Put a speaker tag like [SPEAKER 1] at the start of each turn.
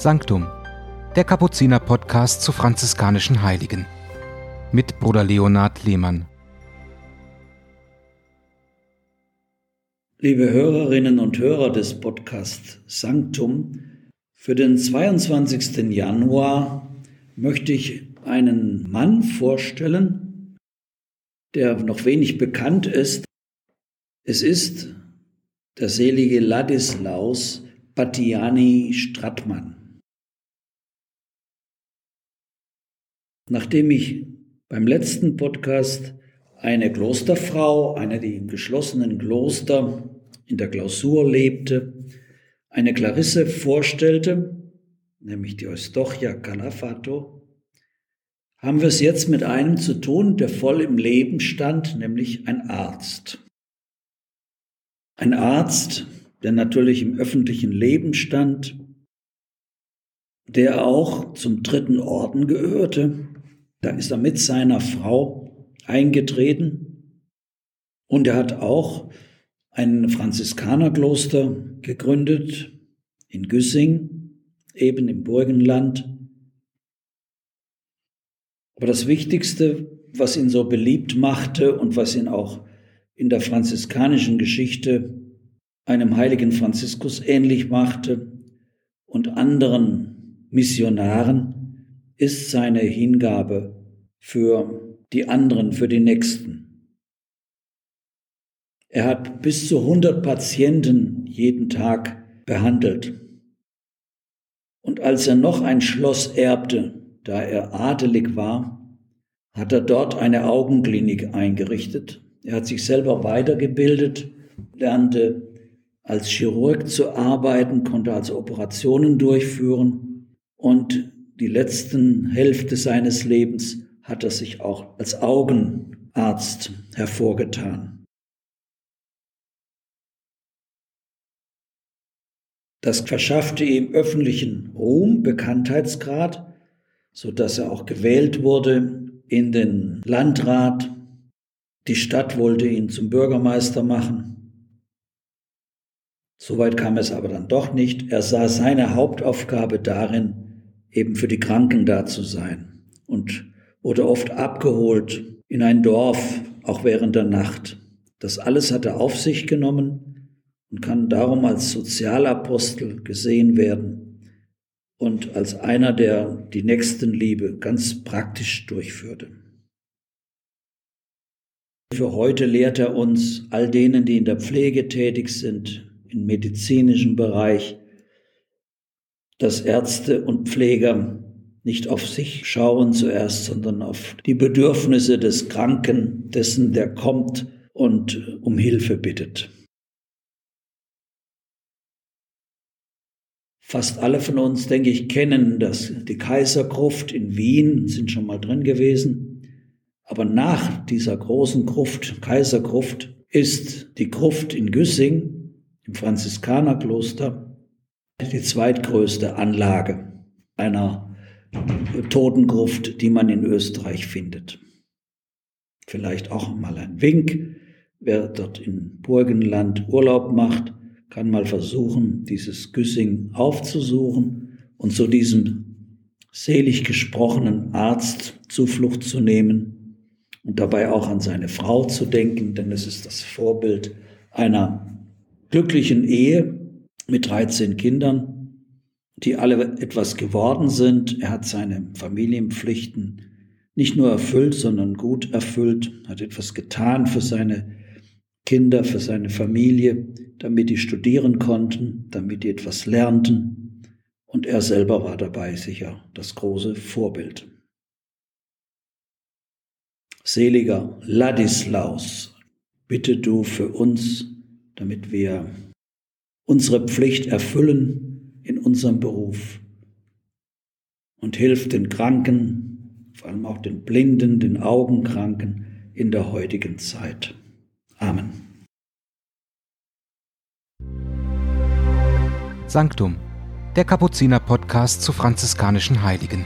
[SPEAKER 1] Sanctum, der Kapuziner-Podcast zu franziskanischen Heiligen. Mit Bruder Leonhard Lehmann.
[SPEAKER 2] Liebe Hörerinnen und Hörer des Podcasts Sanctum, für den 22. Januar möchte ich einen Mann vorstellen, der noch wenig bekannt ist. Es ist der selige Ladislaus Battiani Strattmann. Nachdem ich beim letzten Podcast eine Klosterfrau, eine, die im geschlossenen Kloster in der Klausur lebte, eine Clarisse vorstellte, nämlich die Eustochia Calafato, haben wir es jetzt mit einem zu tun, der voll im Leben stand, nämlich ein Arzt. Ein Arzt, der natürlich im öffentlichen Leben stand, der auch zum dritten Orden gehörte. Da ist er mit seiner Frau eingetreten und er hat auch ein Franziskanerkloster gegründet in Güssing, eben im Burgenland. Aber das Wichtigste, was ihn so beliebt machte und was ihn auch in der franziskanischen Geschichte einem heiligen Franziskus ähnlich machte und anderen Missionaren, ist seine Hingabe für die anderen, für die Nächsten. Er hat bis zu 100 Patienten jeden Tag behandelt. Und als er noch ein Schloss erbte, da er adelig war, hat er dort eine Augenklinik eingerichtet er hat sich selber weitergebildet, lernte als Chirurg zu arbeiten, konnte also Operationen durchführen und die letzten Hälfte seines Lebens hat er sich auch als Augenarzt hervorgetan. Das verschaffte ihm öffentlichen Ruhm, Bekanntheitsgrad, so dass er auch gewählt wurde in den Landrat die Stadt wollte ihn zum Bürgermeister machen. Soweit kam es aber dann doch nicht. Er sah seine Hauptaufgabe darin, eben für die Kranken da zu sein und wurde oft abgeholt in ein Dorf, auch während der Nacht. Das alles hat er auf sich genommen und kann darum als Sozialapostel gesehen werden und als einer, der die Nächstenliebe ganz praktisch durchführte. Für heute lehrt er uns, all denen, die in der Pflege tätig sind, im medizinischen Bereich, dass Ärzte und Pfleger nicht auf sich schauen zuerst, sondern auf die Bedürfnisse des Kranken, dessen, der kommt und um Hilfe bittet. Fast alle von uns, denke ich, kennen das, die Kaisergruft in Wien, sind schon mal drin gewesen. Aber nach dieser großen Gruft, Kaisergruft, ist die Gruft in Güssing im Franziskanerkloster die zweitgrößte Anlage einer Totengruft, die man in Österreich findet. Vielleicht auch mal ein Wink. Wer dort in Burgenland Urlaub macht, kann mal versuchen, dieses Güssing aufzusuchen und zu diesem selig gesprochenen Arzt Zuflucht zu nehmen und dabei auch an seine Frau zu denken, denn es ist das Vorbild einer glücklichen Ehe mit 13 Kindern, die alle etwas geworden sind. Er hat seine Familienpflichten nicht nur erfüllt, sondern gut erfüllt, hat etwas getan für seine Kinder, für seine Familie, damit die studieren konnten, damit die etwas lernten. Und er selber war dabei sicher das große Vorbild seliger Ladislaus, bitte du für uns, damit wir unsere Pflicht erfüllen in unserem Beruf und hilf den Kranken, vor allem auch den Blinden, den Augenkranken in der heutigen Zeit. Amen.
[SPEAKER 1] Sanctum, der Kapuziner-Podcast zu franziskanischen Heiligen.